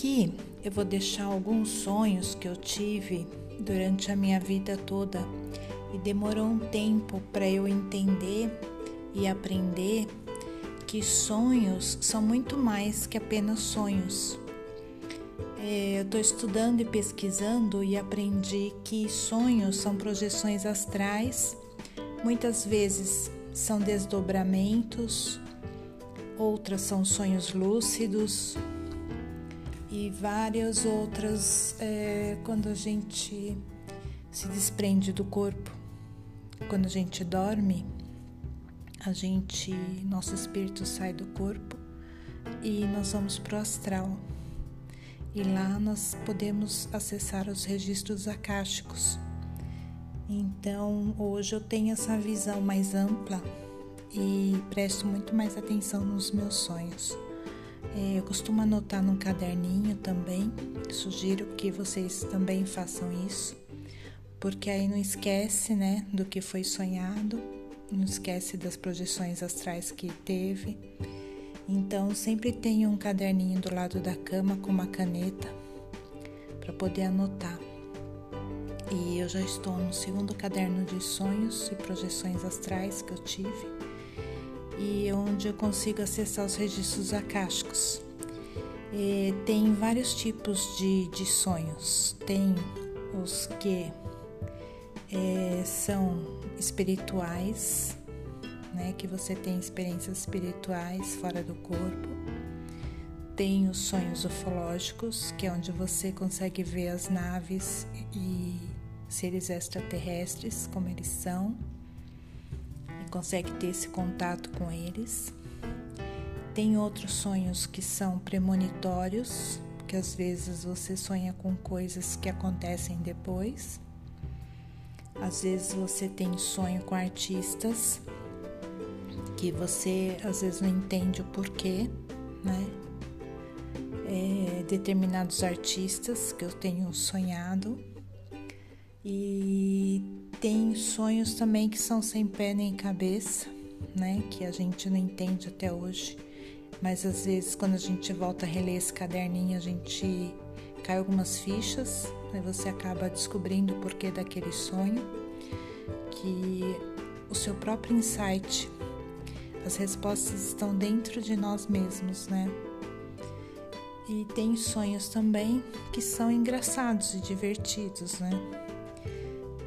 Aqui eu vou deixar alguns sonhos que eu tive durante a minha vida toda. E demorou um tempo para eu entender e aprender que sonhos são muito mais que apenas sonhos. É, eu estou estudando e pesquisando e aprendi que sonhos são projeções astrais, muitas vezes são desdobramentos, outras são sonhos lúcidos e várias outras é, quando a gente se desprende do corpo, quando a gente dorme, a gente, nosso espírito sai do corpo e nós vamos para o astral. E lá nós podemos acessar os registros akáshicos. Então, hoje eu tenho essa visão mais ampla e presto muito mais atenção nos meus sonhos. É, eu costumo anotar num caderninho também, sugiro que vocês também façam isso, porque aí não esquece, né, do que foi sonhado, não esquece das projeções astrais que teve. Então, sempre tenho um caderninho do lado da cama com uma caneta para poder anotar. E eu já estou no segundo caderno de sonhos e projeções astrais que eu tive e onde eu consigo acessar os registros akáshicos. E tem vários tipos de, de sonhos. Tem os que é, são espirituais, né, que você tem experiências espirituais fora do corpo. Tem os sonhos ufológicos, que é onde você consegue ver as naves e seres extraterrestres como eles são consegue ter esse contato com eles. Tem outros sonhos que são premonitórios, que às vezes você sonha com coisas que acontecem depois. Às vezes você tem sonho com artistas que você às vezes não entende o porquê, né? É, determinados artistas que eu tenho sonhado e tem sonhos também que são sem pé nem cabeça, né? Que a gente não entende até hoje. Mas às vezes quando a gente volta a reler esse caderninho, a gente cai algumas fichas, né? Você acaba descobrindo o porquê daquele sonho, que o seu próprio insight, as respostas estão dentro de nós mesmos, né? E tem sonhos também que são engraçados e divertidos, né?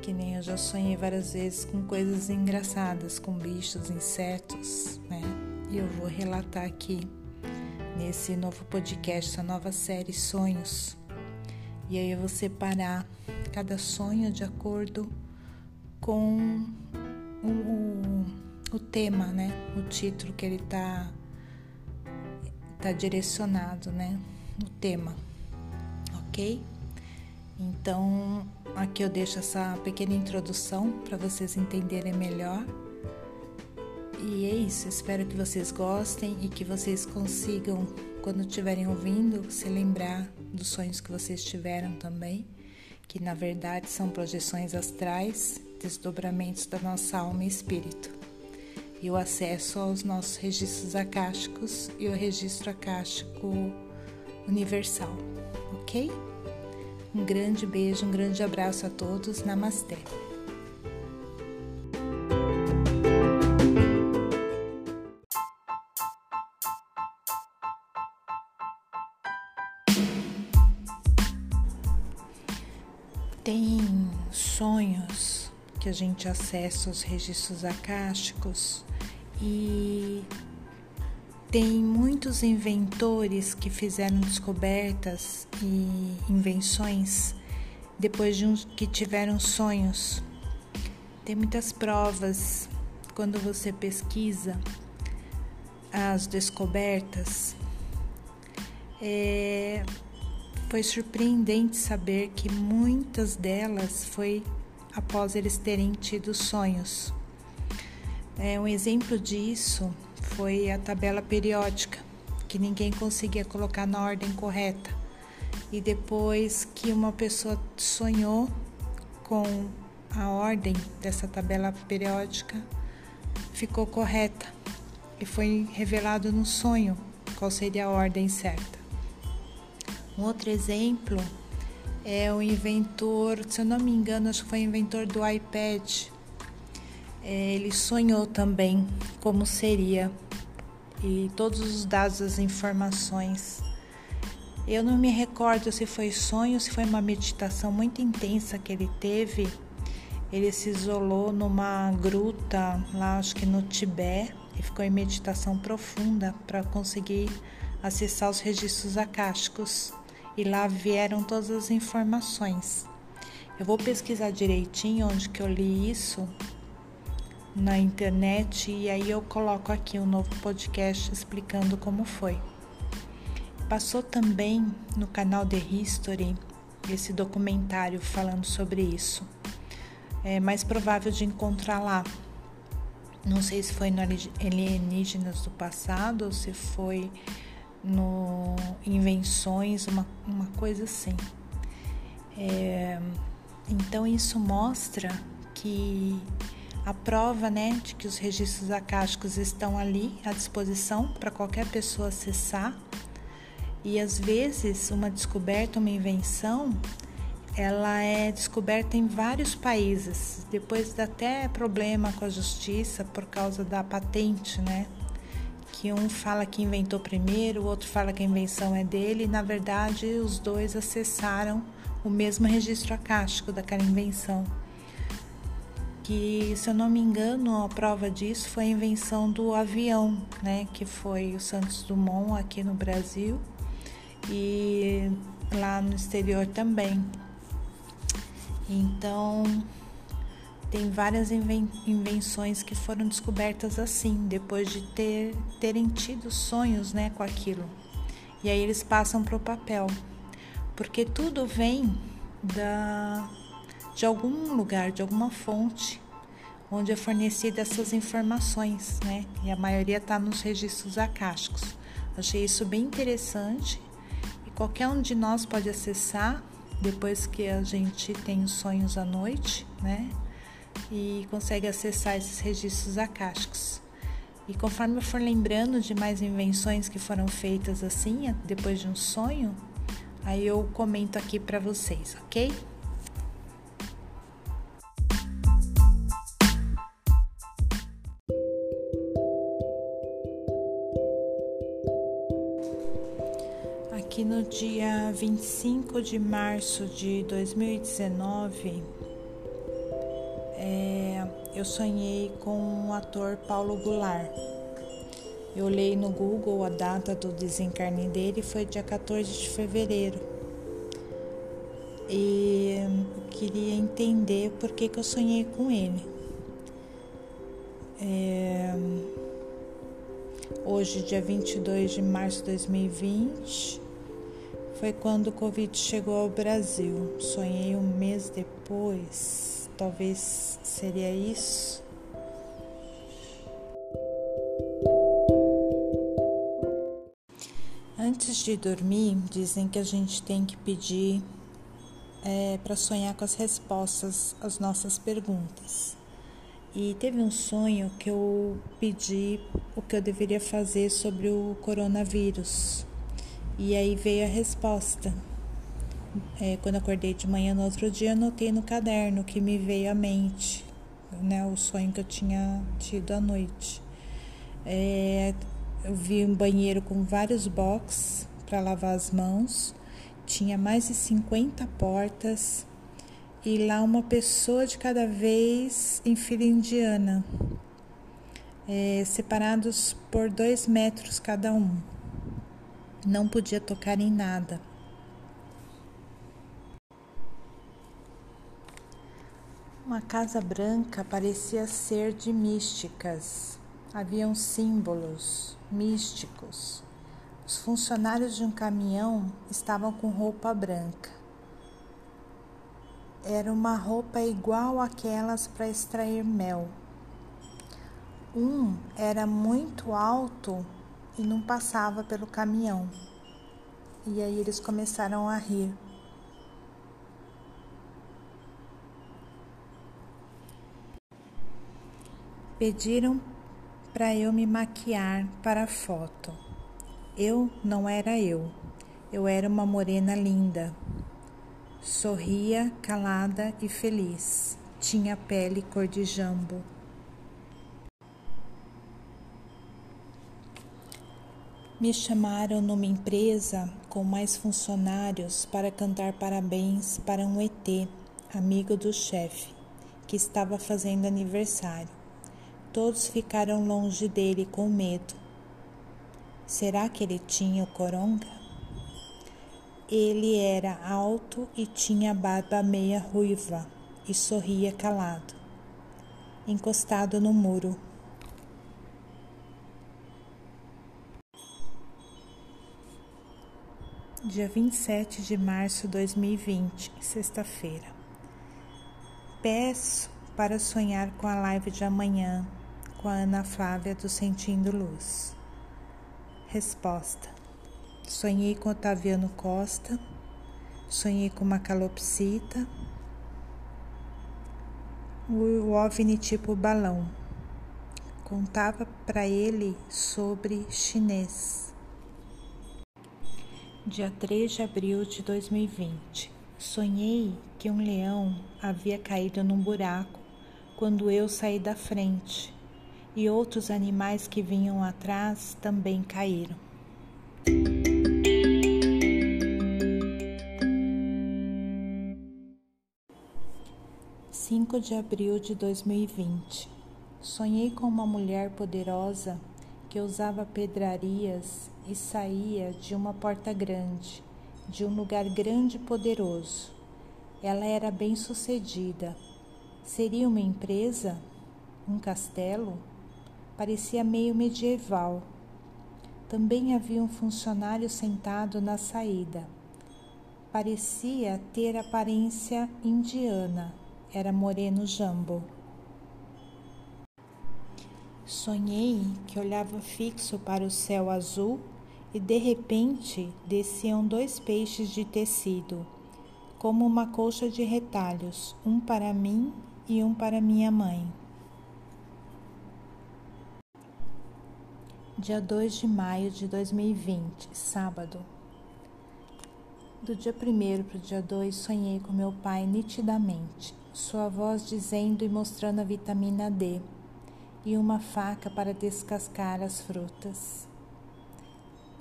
Que nem eu já sonhei várias vezes com coisas engraçadas, com bichos, insetos, né? E eu vou relatar aqui nesse novo podcast, essa nova série Sonhos. E aí eu vou separar cada sonho de acordo com o, o, tema, né? O título que ele tá, tá direcionado, né? O tema, ok? Então, aqui eu deixo essa pequena introdução para vocês entenderem melhor. E é isso, espero que vocês gostem e que vocês consigam, quando estiverem ouvindo, se lembrar dos sonhos que vocês tiveram também, que na verdade são projeções astrais, desdobramentos da nossa alma e espírito. E o acesso aos nossos registros akáshicos e o registro akáshico universal, ok? Um grande beijo, um grande abraço a todos. Namastê. Tem sonhos que a gente acessa os registros akáshicos e tem muitos inventores que fizeram descobertas e invenções depois de uns que tiveram sonhos. Tem muitas provas quando você pesquisa as descobertas. É, foi surpreendente saber que muitas delas foi após eles terem tido sonhos. É, um exemplo disso foi a tabela periódica, que ninguém conseguia colocar na ordem correta. E depois que uma pessoa sonhou com a ordem dessa tabela periódica, ficou correta e foi revelado no sonho qual seria a ordem certa. Um outro exemplo é o inventor, se eu não me engano, acho que foi o inventor do iPad. É, ele sonhou também como seria e todos os dados, as informações. Eu não me recordo se foi sonho, se foi uma meditação muito intensa que ele teve. Ele se isolou numa gruta lá, acho que no Tibete, e ficou em meditação profunda para conseguir acessar os registros acásticos e lá vieram todas as informações. Eu vou pesquisar direitinho onde que eu li isso na internet e aí eu coloco aqui um novo podcast explicando como foi. Passou também no canal The History esse documentário falando sobre isso. É mais provável de encontrar lá. Não sei se foi no Alienígenas do passado ou se foi no Invenções, uma, uma coisa assim. É, então isso mostra que a prova né, de que os registros acásticos estão ali à disposição para qualquer pessoa acessar. E às vezes uma descoberta, uma invenção, ela é descoberta em vários países. Depois dá até problema com a justiça por causa da patente, né? que um fala que inventou primeiro, o outro fala que a invenção é dele, e na verdade os dois acessaram o mesmo registro acástico daquela invenção. Que, se eu não me engano, a prova disso foi a invenção do avião, né, que foi o Santos Dumont aqui no Brasil e lá no exterior também. Então, tem várias invenções que foram descobertas assim, depois de ter, terem tido sonhos né, com aquilo. E aí eles passam para o papel. Porque tudo vem da, de algum lugar, de alguma fonte, onde é fornecida essas informações, né? E a maioria está nos registros acásticos. Achei isso bem interessante e qualquer um de nós pode acessar depois que a gente tem os sonhos à noite, né? e consegue acessar esses registros acásticos. E conforme eu for lembrando de mais invenções que foram feitas assim, depois de um sonho, aí eu comento aqui para vocês, ok? 25 de março de 2019, é, eu sonhei com o ator Paulo Goulart. Eu olhei no Google a data do desencarne dele foi dia 14 de fevereiro. E queria entender por que, que eu sonhei com ele. É, hoje, dia 22 de março de 2020, foi quando o Covid chegou ao Brasil. Sonhei um mês depois talvez seria isso. Antes de dormir, dizem que a gente tem que pedir é, para sonhar com as respostas às nossas perguntas. E teve um sonho que eu pedi o que eu deveria fazer sobre o coronavírus. E aí veio a resposta é, quando acordei de manhã no outro dia, anotei no caderno que me veio à mente, né, o sonho que eu tinha tido à noite. É, eu vi um banheiro com vários boxes para lavar as mãos, tinha mais de 50 portas e lá uma pessoa de cada vez em fila indiana, é, separados por dois metros cada um. Não podia tocar em nada. Uma casa branca parecia ser de místicas. Haviam símbolos místicos. Os funcionários de um caminhão estavam com roupa branca. Era uma roupa igual àquelas para extrair mel. Um era muito alto e não passava pelo caminhão. E aí eles começaram a rir. Pediram para eu me maquiar para a foto. Eu não era eu. Eu era uma morena linda. Sorria, calada e feliz. Tinha pele cor de jambo. Me chamaram numa empresa com mais funcionários para cantar parabéns para um ET, amigo do chefe, que estava fazendo aniversário. Todos ficaram longe dele com medo. Será que ele tinha o coronga? Ele era alto e tinha barba meia ruiva e sorria calado, encostado no muro. Dia 27 de março de 2020, sexta-feira. Peço para sonhar com a live de amanhã com a Ana Flávia do Sentindo Luz. Resposta: Sonhei com Otaviano Costa, sonhei com uma calopsita, o OVNI tipo balão. Contava para ele sobre chinês Dia 3 de abril de 2020. Sonhei que um leão havia caído num buraco quando eu saí da frente e outros animais que vinham atrás também caíram. Cinco de abril de 2020. Sonhei com uma mulher poderosa que usava pedrarias e saía de uma porta grande, de um lugar grande e poderoso. Ela era bem-sucedida. Seria uma empresa? Um castelo? Parecia meio medieval. Também havia um funcionário sentado na saída. Parecia ter aparência indiana. Era moreno jambo. Sonhei que olhava fixo para o céu azul e de repente desciam dois peixes de tecido, como uma colcha de retalhos, um para mim e um para minha mãe. Dia 2 de maio de 2020, sábado. Do dia 1 para o dia 2, sonhei com meu pai nitidamente, sua voz dizendo e mostrando a vitamina D e uma faca para descascar as frutas.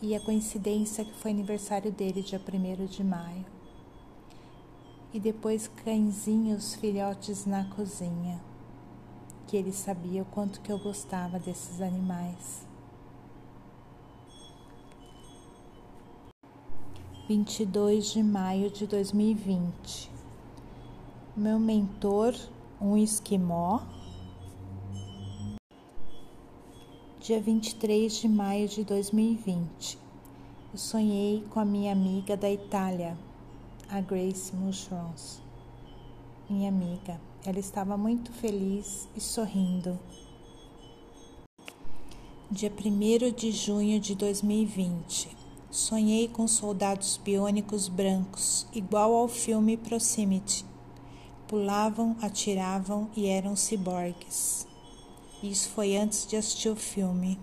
E a coincidência que foi aniversário dele, dia 1 de maio. E depois cãezinhos filhotes na cozinha, que ele sabia o quanto que eu gostava desses animais. 22 de maio de 2020. Meu mentor, um esquimó, dia 23 de maio de 2020. Eu sonhei com a minha amiga da Itália, a Grace Mushrooms. Minha amiga, ela estava muito feliz e sorrindo. Dia 1 de junho de 2020. Sonhei com soldados biônicos brancos, igual ao filme Proximity. Pulavam, atiravam e eram ciborgues. Isso foi antes de assistir o filme.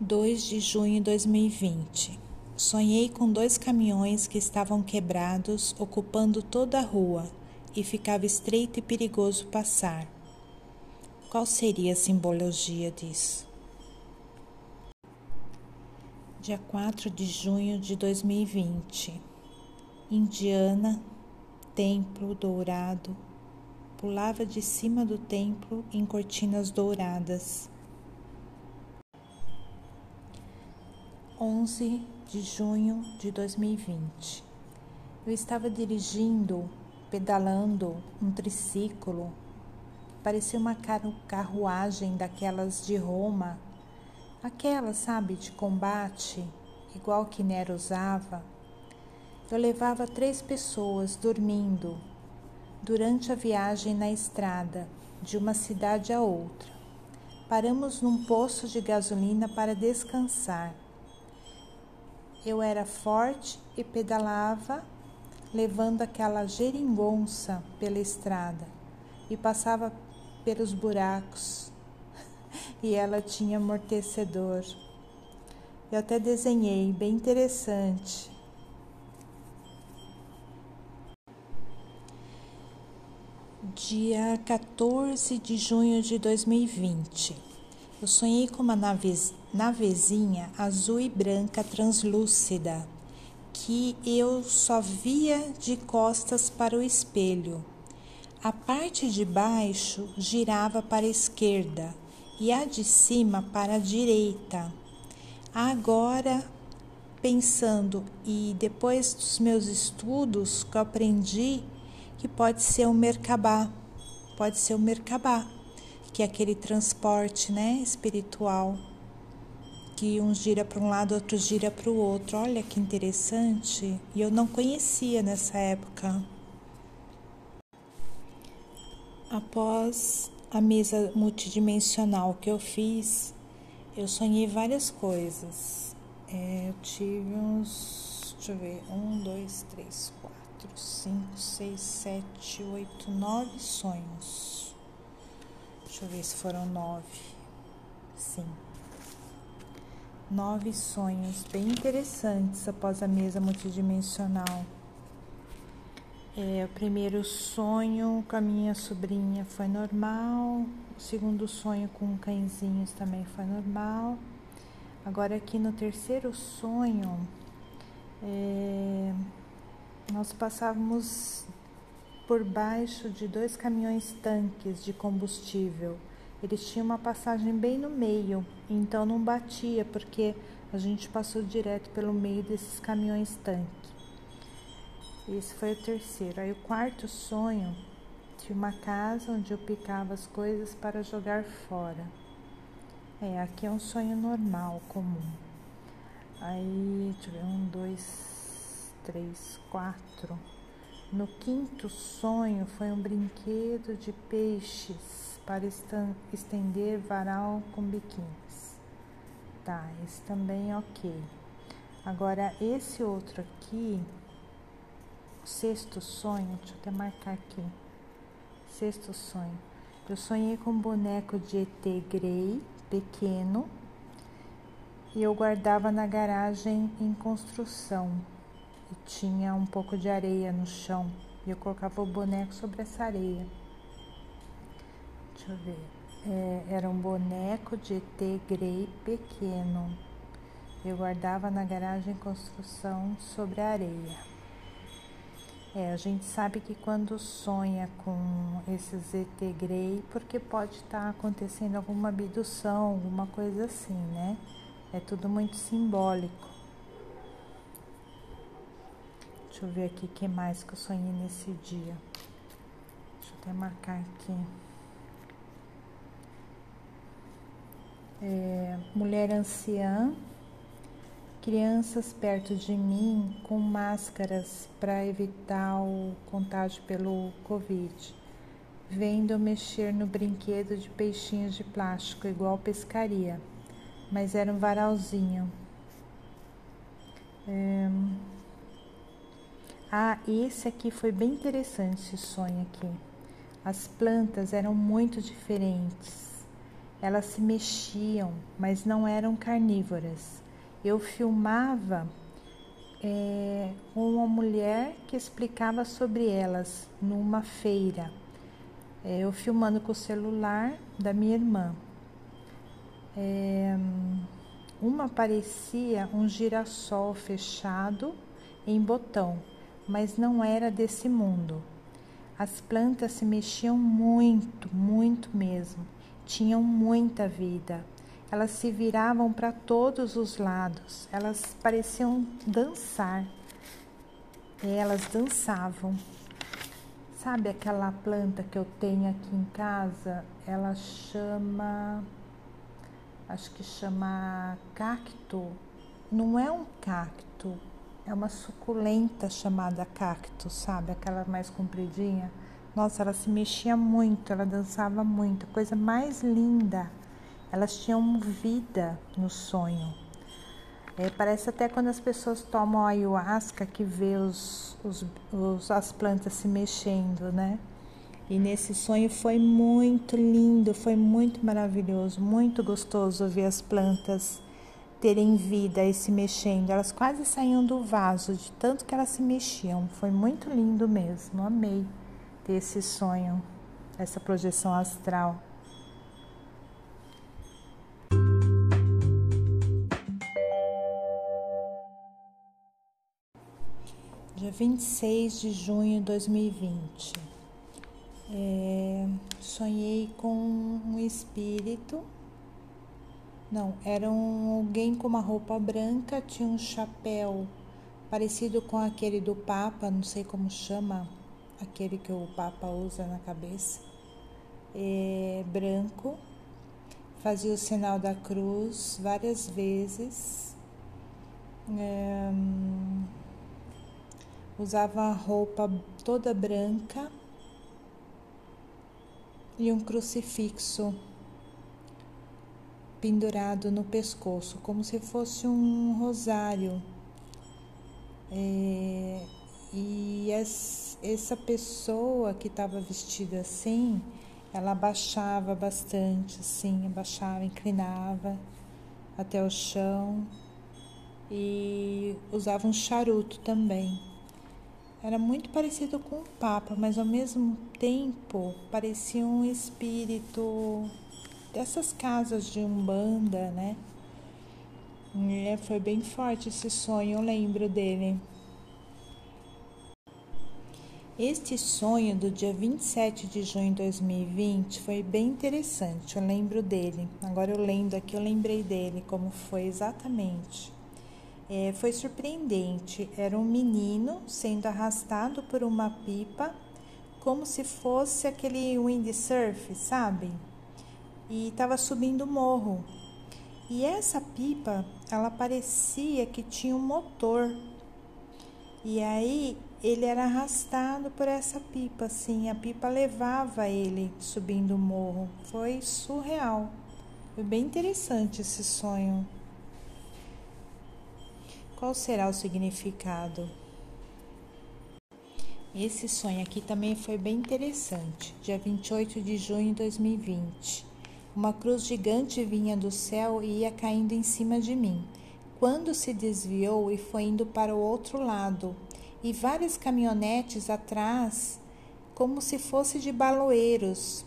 Dois de junho de 2020. Sonhei com dois caminhões que estavam quebrados, ocupando toda a rua, e ficava estreito e perigoso passar. Qual seria a simbologia disso? Dia 4 de junho de 2020. Indiana, templo dourado, pulava de cima do templo em cortinas douradas. 11 de junho de 2020. Eu estava dirigindo, pedalando um triciclo parecia uma carruagem daquelas de Roma, aquelas, sabe, de combate, igual que Nero usava. Eu levava três pessoas dormindo durante a viagem na estrada de uma cidade a outra. Paramos num poço de gasolina para descansar. eu era forte e pedalava, levando aquela geringonça pela estrada e passava pelos buracos. E ela tinha amortecedor. Eu até desenhei, bem interessante. Dia 14 de junho de 2020. Eu sonhei com uma nave, navezinha azul e branca translúcida que eu só via de costas para o espelho. A parte de baixo girava para a esquerda e a de cima para a direita. Agora, pensando e depois dos meus estudos que eu aprendi que pode ser um Merkabá, pode ser um Merkabá, que é aquele transporte, né, espiritual, que um gira para um lado, outro gira para o outro. Olha que interessante. E eu não conhecia nessa época. Após a mesa multidimensional que eu fiz, eu sonhei várias coisas. É, eu tive uns, deixa eu ver, um, dois, três, quatro, cinco, seis, sete, oito, nove sonhos. Deixa eu ver se foram nove. Sim. Nove sonhos bem interessantes após a mesa multidimensional. É, o primeiro sonho com a minha sobrinha foi normal, o segundo sonho com cãezinhos também foi normal. Agora, aqui no terceiro sonho, é, nós passávamos por baixo de dois caminhões tanques de combustível. Eles tinham uma passagem bem no meio, então não batia, porque a gente passou direto pelo meio desses caminhões tanque. Esse foi o terceiro. Aí o quarto sonho tinha uma casa onde eu picava as coisas para jogar fora. É, aqui é um sonho normal, comum. Aí, deixa eu ver, um, dois, três, quatro. No quinto sonho foi um brinquedo de peixes para estender varal com biquínis. Tá, esse também é ok. Agora, esse outro aqui Sexto sonho, deixa eu até marcar aqui. Sexto sonho. Eu sonhei com um boneco de ET Grey, pequeno, e eu guardava na garagem em construção. E tinha um pouco de areia no chão. E eu colocava o boneco sobre essa areia. Deixa eu ver. É, era um boneco de ET Grey pequeno. Eu guardava na garagem em construção sobre a areia. É, a gente sabe que quando sonha com esses ET Grey, porque pode estar tá acontecendo alguma abdução, alguma coisa assim, né? É tudo muito simbólico. Deixa eu ver aqui o que mais que eu sonhei nesse dia. Deixa eu até marcar aqui. É, mulher anciã crianças perto de mim com máscaras para evitar o contágio pelo Covid, vendo mexer no brinquedo de peixinhos de plástico, igual pescaria, mas era um varalzinho. É... Ah, esse aqui foi bem interessante, esse sonho aqui. As plantas eram muito diferentes. Elas se mexiam, mas não eram carnívoras eu filmava é, uma mulher que explicava sobre elas numa feira. É, eu filmando com o celular da minha irmã. É, uma parecia um girassol fechado em botão, mas não era desse mundo. As plantas se mexiam muito, muito mesmo. Tinham muita vida elas se viravam para todos os lados, elas pareciam dançar. Elas dançavam. Sabe aquela planta que eu tenho aqui em casa? Ela chama. Acho que chama cacto. Não é um cacto, é uma suculenta chamada cacto, sabe? Aquela mais compridinha. Nossa, ela se mexia muito, ela dançava muito, coisa mais linda. Elas tinham vida no sonho. É, parece até quando as pessoas tomam ayahuasca que vê os, os, os, as plantas se mexendo, né? E nesse sonho foi muito lindo, foi muito maravilhoso, muito gostoso ver as plantas terem vida e se mexendo. Elas quase saíam do vaso de tanto que elas se mexiam. Foi muito lindo mesmo. Amei ter esse sonho, essa projeção astral. 26 de junho de 2020. É, sonhei com um espírito. Não, era um, alguém com uma roupa branca, tinha um chapéu parecido com aquele do Papa, não sei como chama, aquele que o Papa usa na cabeça. É, branco, fazia o sinal da cruz várias vezes. É, usava roupa toda branca e um crucifixo pendurado no pescoço, como se fosse um rosário. É, e essa pessoa que estava vestida assim, ela abaixava bastante, assim, abaixava, inclinava até o chão e usava um charuto também. Era muito parecido com o Papa, mas ao mesmo tempo parecia um espírito dessas casas de umbanda, né? É, foi bem forte esse sonho, eu lembro dele. Este sonho do dia 27 de junho de 2020 foi bem interessante, eu lembro dele. Agora eu lendo aqui, eu lembrei dele, como foi exatamente é, foi surpreendente. Era um menino sendo arrastado por uma pipa, como se fosse aquele windsurf, sabe? E estava subindo o morro. E essa pipa, ela parecia que tinha um motor. E aí ele era arrastado por essa pipa, assim, a pipa levava ele subindo o morro. Foi surreal. Foi bem interessante esse sonho. Qual será o significado? Esse sonho aqui também foi bem interessante. Dia 28 de junho de 2020. Uma cruz gigante vinha do céu e ia caindo em cima de mim. Quando se desviou e foi indo para o outro lado, e várias caminhonetes atrás, como se fosse de baloeiros.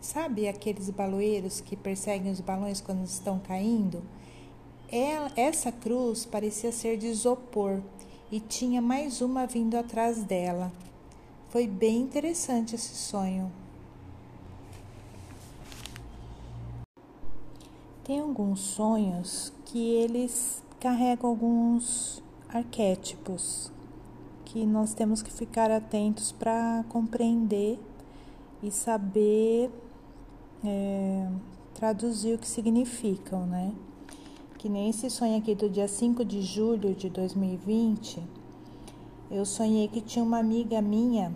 Sabe aqueles baloeiros que perseguem os balões quando estão caindo? Essa cruz parecia ser de isopor e tinha mais uma vindo atrás dela. Foi bem interessante esse sonho. Tem alguns sonhos que eles carregam alguns arquétipos que nós temos que ficar atentos para compreender e saber é, traduzir o que significam, né? Que nem esse sonho aqui do dia 5 de julho de 2020, eu sonhei que tinha uma amiga minha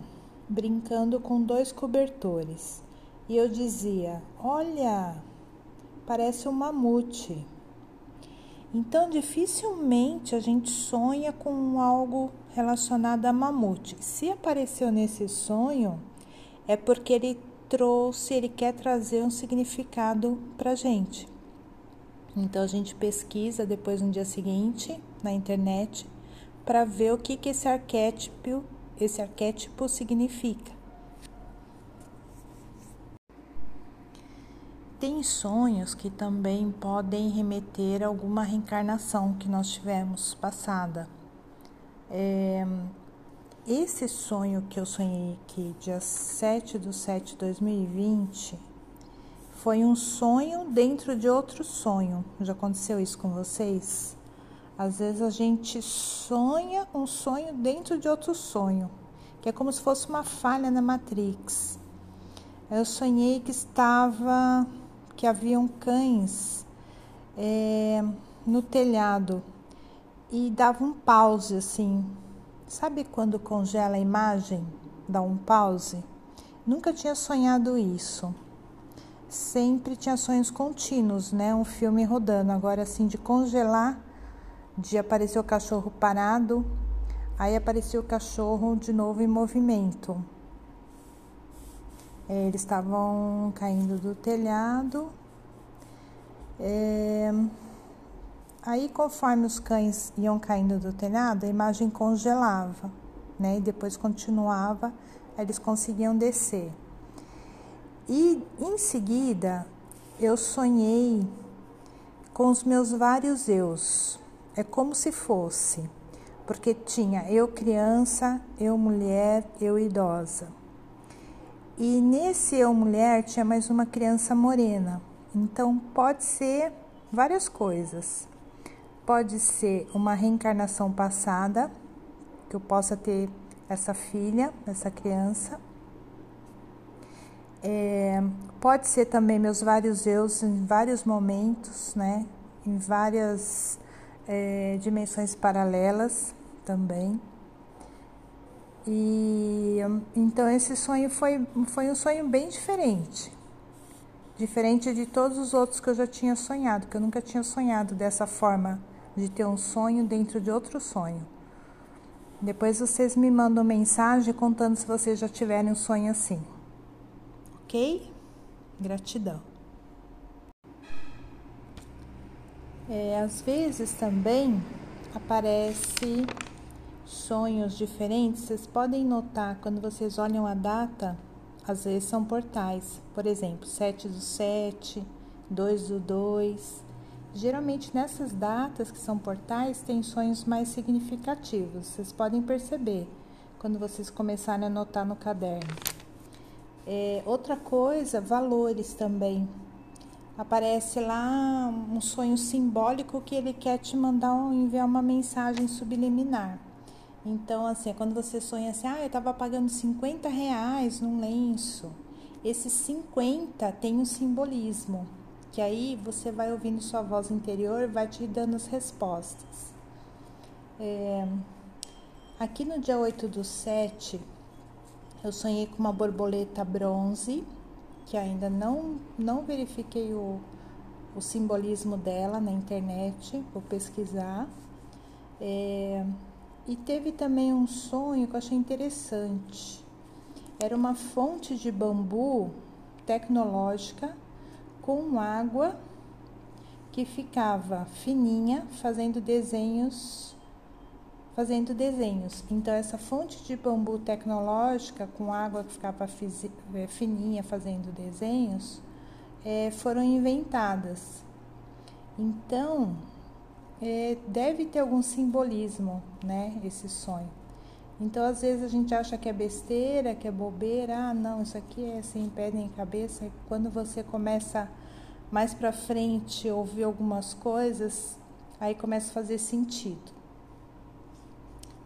brincando com dois cobertores. E eu dizia: Olha, parece um mamute. Então, dificilmente a gente sonha com algo relacionado a mamute. Se apareceu nesse sonho, é porque ele trouxe, ele quer trazer um significado para gente. Então a gente pesquisa depois no dia seguinte na internet para ver o que, que esse arquétipo, esse arquétipo significa. Tem sonhos que também podem remeter a alguma reencarnação que nós tivemos passada. É, esse sonho que eu sonhei aqui, dia 7 de 7 de 2020, foi um sonho dentro de outro sonho. Já aconteceu isso com vocês? Às vezes a gente sonha um sonho dentro de outro sonho, que é como se fosse uma falha na Matrix. Eu sonhei que estava, que haviam cães é, no telhado e dava um pause assim. Sabe quando congela a imagem? Dá um pause? Nunca tinha sonhado isso sempre tinha sonhos contínuos, né? Um filme rodando. Agora, assim, de congelar, dia apareceu o cachorro parado, aí apareceu o cachorro de novo em movimento. É, eles estavam caindo do telhado. É, aí, conforme os cães iam caindo do telhado, a imagem congelava, né? E depois continuava, eles conseguiam descer. E em seguida, eu sonhei com os meus vários eus. É como se fosse, porque tinha eu criança, eu mulher, eu idosa. E nesse eu mulher tinha mais uma criança morena. Então pode ser várias coisas. Pode ser uma reencarnação passada, que eu possa ter essa filha, essa criança. É, pode ser também meus vários eus em vários momentos, né? Em várias é, dimensões paralelas também. E então esse sonho foi, foi um sonho bem diferente. Diferente de todos os outros que eu já tinha sonhado, que eu nunca tinha sonhado dessa forma de ter um sonho dentro de outro sonho. Depois vocês me mandam mensagem contando se vocês já tiverem um sonho assim ok? Gratidão. É, às vezes também aparece sonhos diferentes. Vocês podem notar quando vocês olham a data, às vezes são portais. Por exemplo, 7 do 7, 2 do 2. Geralmente nessas datas que são portais tem sonhos mais significativos. Vocês podem perceber quando vocês começarem a anotar no caderno. É, outra coisa, valores também. Aparece lá um sonho simbólico que ele quer te mandar um, enviar uma mensagem subliminar. Então, assim, é quando você sonha assim, ah, eu estava pagando 50 reais num lenço. Esse 50 tem um simbolismo, que aí você vai ouvindo sua voz interior vai te dando as respostas. É, aqui no dia 8 do 7, eu sonhei com uma borboleta bronze, que ainda não, não verifiquei o, o simbolismo dela na internet, vou pesquisar. É, e teve também um sonho que eu achei interessante. Era uma fonte de bambu tecnológica com água que ficava fininha, fazendo desenhos fazendo desenhos. Então, essa fonte de bambu tecnológica, com água que ficava é, fininha fazendo desenhos, é, foram inventadas. Então, é, deve ter algum simbolismo, né, esse sonho. Então, às vezes a gente acha que é besteira, que é bobeira, ah, não, isso aqui é sem pé nem cabeça. Quando você começa mais para frente ouvir algumas coisas, aí começa a fazer sentido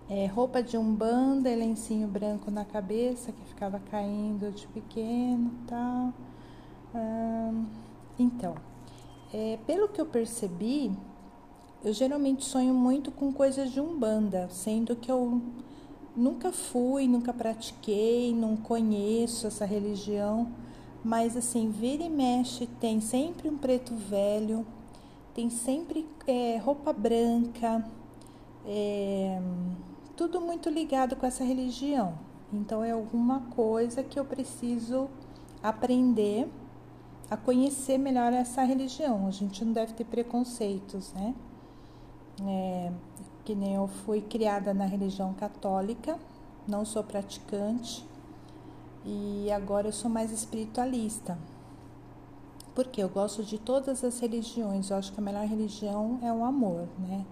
é, roupa de umbanda e lencinho branco na cabeça que ficava caindo de pequeno tal. Hum, então, é, pelo que eu percebi, eu geralmente sonho muito com coisas de umbanda, sendo que eu nunca fui, nunca pratiquei, não conheço essa religião, mas assim, vira e mexe, tem sempre um preto velho, tem sempre é, roupa branca, é, tudo muito ligado com essa religião. Então é alguma coisa que eu preciso aprender a conhecer melhor essa religião. A gente não deve ter preconceitos, né? É, que nem eu fui criada na religião católica, não sou praticante e agora eu sou mais espiritualista. Porque eu gosto de todas as religiões, eu acho que a melhor religião é o amor, né?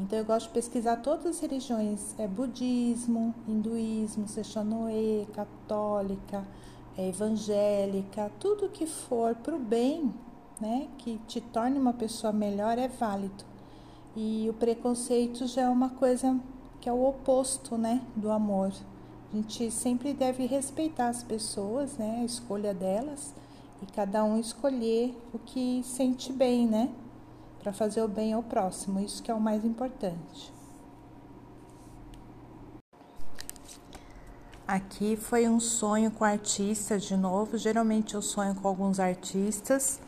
Então eu gosto de pesquisar todas as religiões, é budismo, hinduísmo, Sexanoe, católica, é evangélica, tudo que for para o bem, né, que te torne uma pessoa melhor é válido. E o preconceito já é uma coisa que é o oposto, né, do amor. A gente sempre deve respeitar as pessoas, né, a escolha delas e cada um escolher o que sente bem, né? Para fazer o bem ao próximo, isso que é o mais importante. Aqui foi um sonho com artista de novo. Geralmente eu sonho com alguns artistas.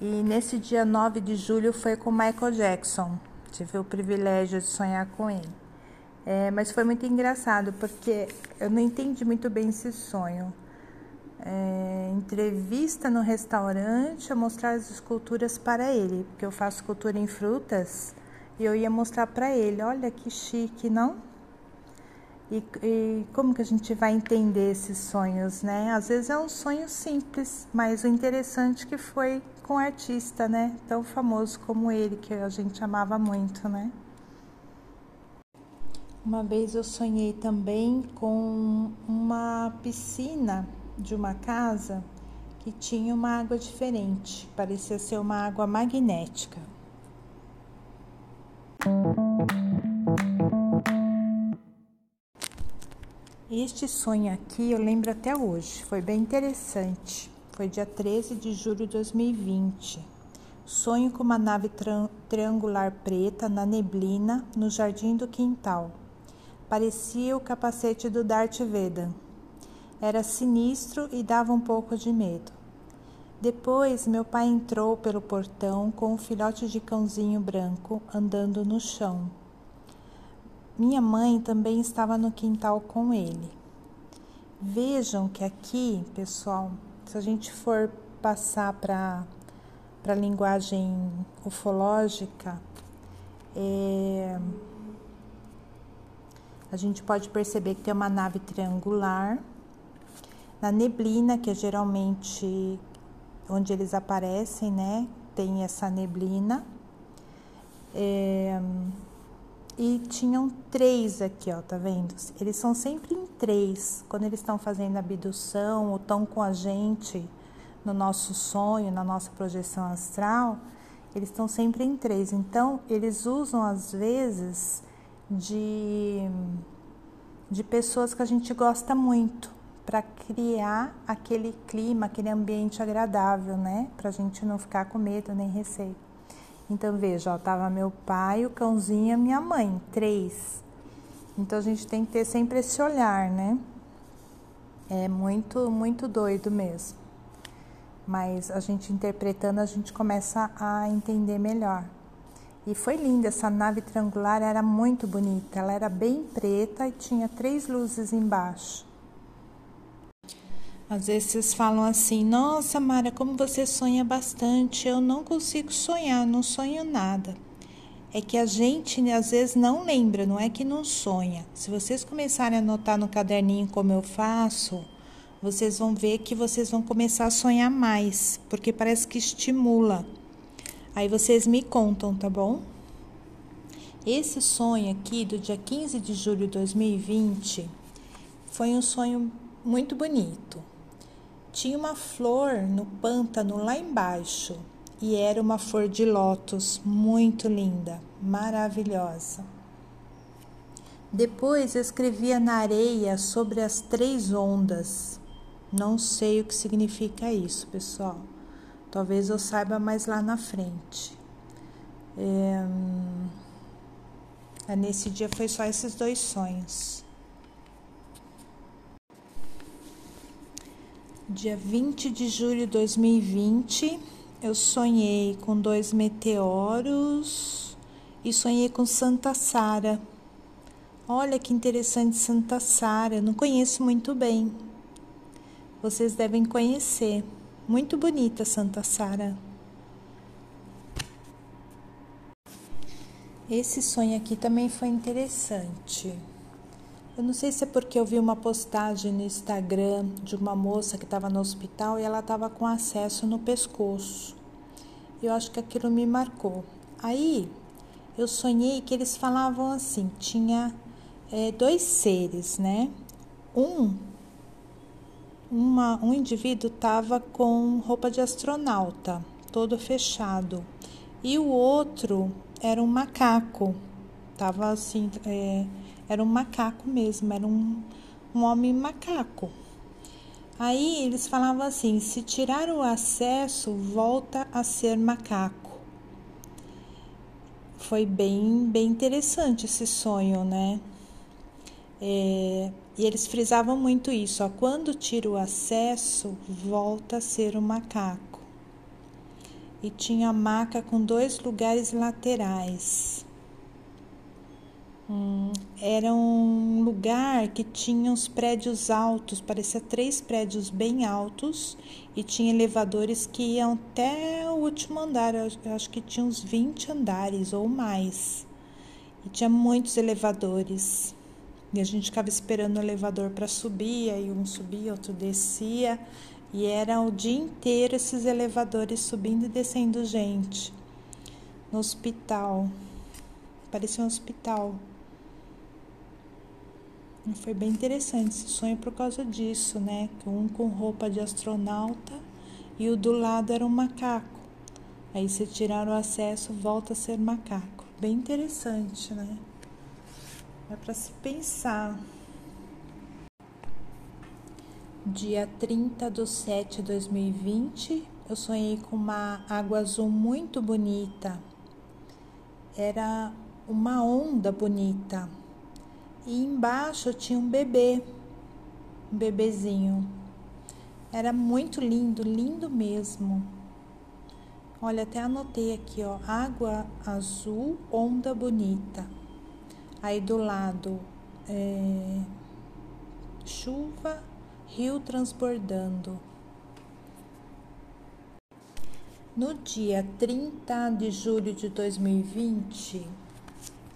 E nesse dia 9 de julho foi com Michael Jackson. tive o privilégio de sonhar com ele. É, mas foi muito engraçado porque eu não entendi muito bem esse sonho. É, entrevista no restaurante a mostrar as esculturas para ele, porque eu faço escultura em frutas e eu ia mostrar para ele. Olha que chique, não? E, e, como que a gente vai entender esses sonhos, né? Às vezes é um sonho simples, mas o interessante que foi com um artista, né? Tão famoso como ele, que a gente amava muito, né? Uma vez eu sonhei também com uma piscina de uma casa que tinha uma água diferente, parecia ser uma água magnética. Este sonho aqui eu lembro até hoje, foi bem interessante. Foi dia 13 de julho de 2020. Sonho com uma nave triangular preta na neblina no jardim do quintal. Parecia o capacete do Darth Vader. Era sinistro e dava um pouco de medo. Depois, meu pai entrou pelo portão com um filhote de cãozinho branco andando no chão. Minha mãe também estava no quintal com ele. Vejam que aqui, pessoal, se a gente for passar para a linguagem ufológica, é, a gente pode perceber que tem uma nave triangular. Na neblina, que é geralmente onde eles aparecem, né? Tem essa neblina. É, e tinham três aqui, ó, tá vendo? Eles são sempre em três. Quando eles estão fazendo abdução ou estão com a gente no nosso sonho, na nossa projeção astral, eles estão sempre em três. Então, eles usam às vezes de, de pessoas que a gente gosta muito para criar aquele clima, aquele ambiente agradável, né? Para a gente não ficar com medo nem receio. Então veja, ó, tava meu pai, o cãozinho e minha mãe, três. Então a gente tem que ter sempre esse olhar, né? É muito, muito doido mesmo. Mas a gente interpretando, a gente começa a entender melhor. E foi linda, essa nave triangular era muito bonita. Ela era bem preta e tinha três luzes embaixo. Às vezes vocês falam assim: Nossa, Mara, como você sonha bastante. Eu não consigo sonhar, não sonho nada. É que a gente às vezes não lembra, não é que não sonha. Se vocês começarem a anotar no caderninho como eu faço, vocês vão ver que vocês vão começar a sonhar mais, porque parece que estimula. Aí vocês me contam, tá bom? Esse sonho aqui do dia 15 de julho de 2020 foi um sonho muito bonito. Tinha uma flor no pântano lá embaixo e era uma flor de lótus muito linda, maravilhosa. Depois escrevia na areia sobre as três ondas. Não sei o que significa isso, pessoal. Talvez eu saiba mais lá na frente. É... Nesse dia foi só esses dois sonhos. Dia 20 de julho de 2020, eu sonhei com dois meteoros e sonhei com Santa Sara. Olha que interessante Santa Sara, não conheço muito bem. Vocês devem conhecer. Muito bonita Santa Sara. Esse sonho aqui também foi interessante. Eu não sei se é porque eu vi uma postagem no Instagram de uma moça que estava no hospital e ela estava com acesso no pescoço. Eu acho que aquilo me marcou. Aí eu sonhei que eles falavam assim: tinha é, dois seres, né? Um, uma, um indivíduo estava com roupa de astronauta, todo fechado, e o outro era um macaco, estava assim. É, era um macaco mesmo, era um, um homem macaco. Aí eles falavam assim: se tirar o acesso, volta a ser macaco. Foi bem, bem interessante esse sonho, né? É, e eles frisavam muito isso: ó, quando tira o acesso, volta a ser um macaco. E tinha a maca com dois lugares laterais. Era um lugar que tinha uns prédios altos, parecia três prédios bem altos e tinha elevadores que iam até o último andar, eu acho que tinha uns 20 andares ou mais. E tinha muitos elevadores. E a gente ficava esperando o elevador para subir, aí um subia, outro descia, e era o dia inteiro esses elevadores subindo e descendo gente. No hospital. Parecia um hospital. Foi bem interessante esse sonho por causa disso, né? Um com roupa de astronauta e o do lado era um macaco. Aí se tirar o acesso, volta a ser macaco. Bem interessante, né? É para se pensar. Dia 30 de 7 de 2020, eu sonhei com uma água azul muito bonita. Era uma onda bonita e embaixo tinha um bebê, um bebezinho. Era muito lindo, lindo mesmo. Olha, até anotei aqui, ó, água azul, onda bonita. Aí do lado, é, chuva, rio transbordando. No dia 30 de julho de 2020,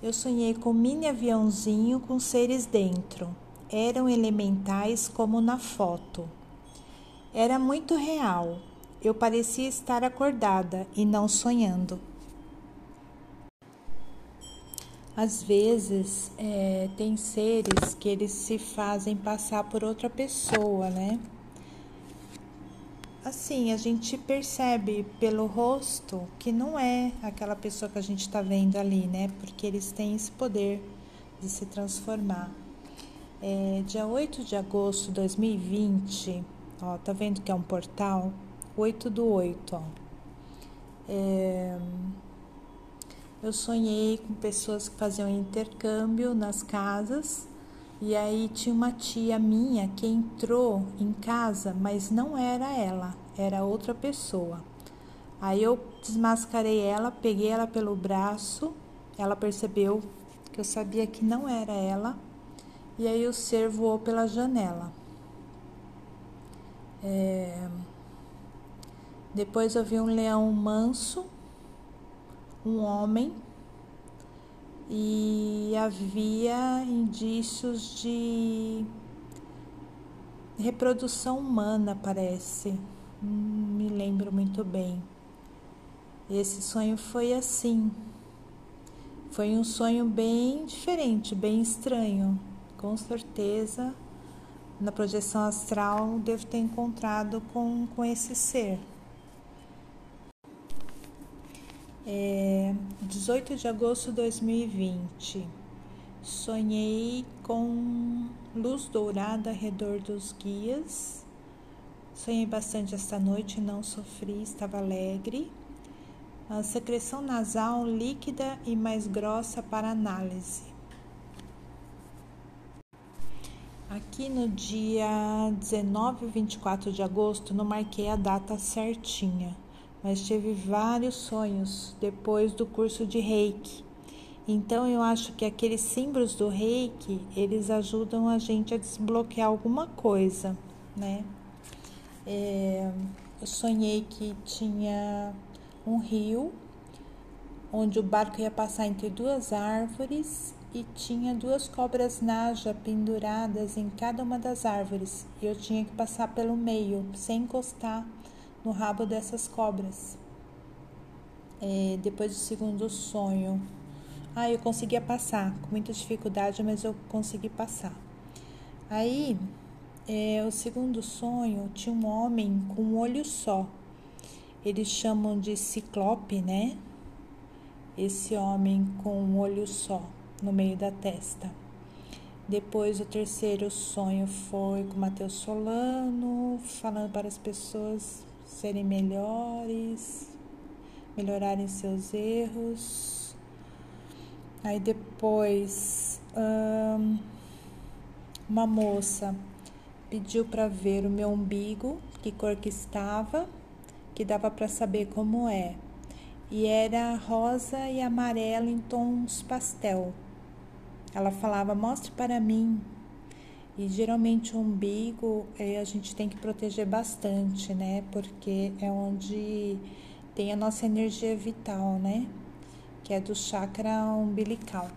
eu sonhei com um mini aviãozinho com seres dentro. Eram elementais como na foto. Era muito real. Eu parecia estar acordada e não sonhando. Às vezes é, tem seres que eles se fazem passar por outra pessoa, né? Assim, a gente percebe pelo rosto que não é aquela pessoa que a gente está vendo ali, né? Porque eles têm esse poder de se transformar. É, dia 8 de agosto de 2020, ó, tá vendo que é um portal? 8 do 8, ó. É, eu sonhei com pessoas que faziam intercâmbio nas casas e aí tinha uma tia minha que entrou em casa, mas não era ela, era outra pessoa. Aí eu desmascarei ela, peguei ela pelo braço, ela percebeu que eu sabia que não era ela, e aí o ser voou pela janela. É... Depois eu vi um leão manso, um homem e havia indícios de reprodução humana, parece. Não me lembro muito bem. Esse sonho foi assim. Foi um sonho bem diferente, bem estranho. Com certeza, na projeção astral, devo ter encontrado com, com esse ser. É, 18 de agosto de 2020. Sonhei com luz dourada ao redor dos guias. Sonhei bastante esta noite, não sofri, estava alegre. A secreção nasal líquida e mais grossa para análise. Aqui no dia 19 e 24 de agosto, não marquei a data certinha mas tive vários sonhos depois do curso de Reiki. Então eu acho que aqueles símbolos do Reiki, eles ajudam a gente a desbloquear alguma coisa, né? É, eu sonhei que tinha um rio onde o barco ia passar entre duas árvores e tinha duas cobras naja penduradas em cada uma das árvores e eu tinha que passar pelo meio sem encostar no rabo dessas cobras. É, depois do segundo sonho, ah, eu conseguia passar, com muita dificuldade, mas eu consegui passar. Aí, é, o segundo sonho tinha um homem com um olho só. Eles chamam de ciclope, né? Esse homem com um olho só no meio da testa. Depois, o terceiro sonho foi com Matheus Solano, falando para as pessoas serem melhores, melhorarem seus erros. Aí depois, uma moça pediu para ver o meu umbigo, que cor que estava, que dava para saber como é. E era rosa e amarelo em tons pastel. ela falava: Mostre para mim. E geralmente o umbigo é, a gente tem que proteger bastante, né? Porque é onde tem a nossa energia vital, né? Que é do chakra umbilical.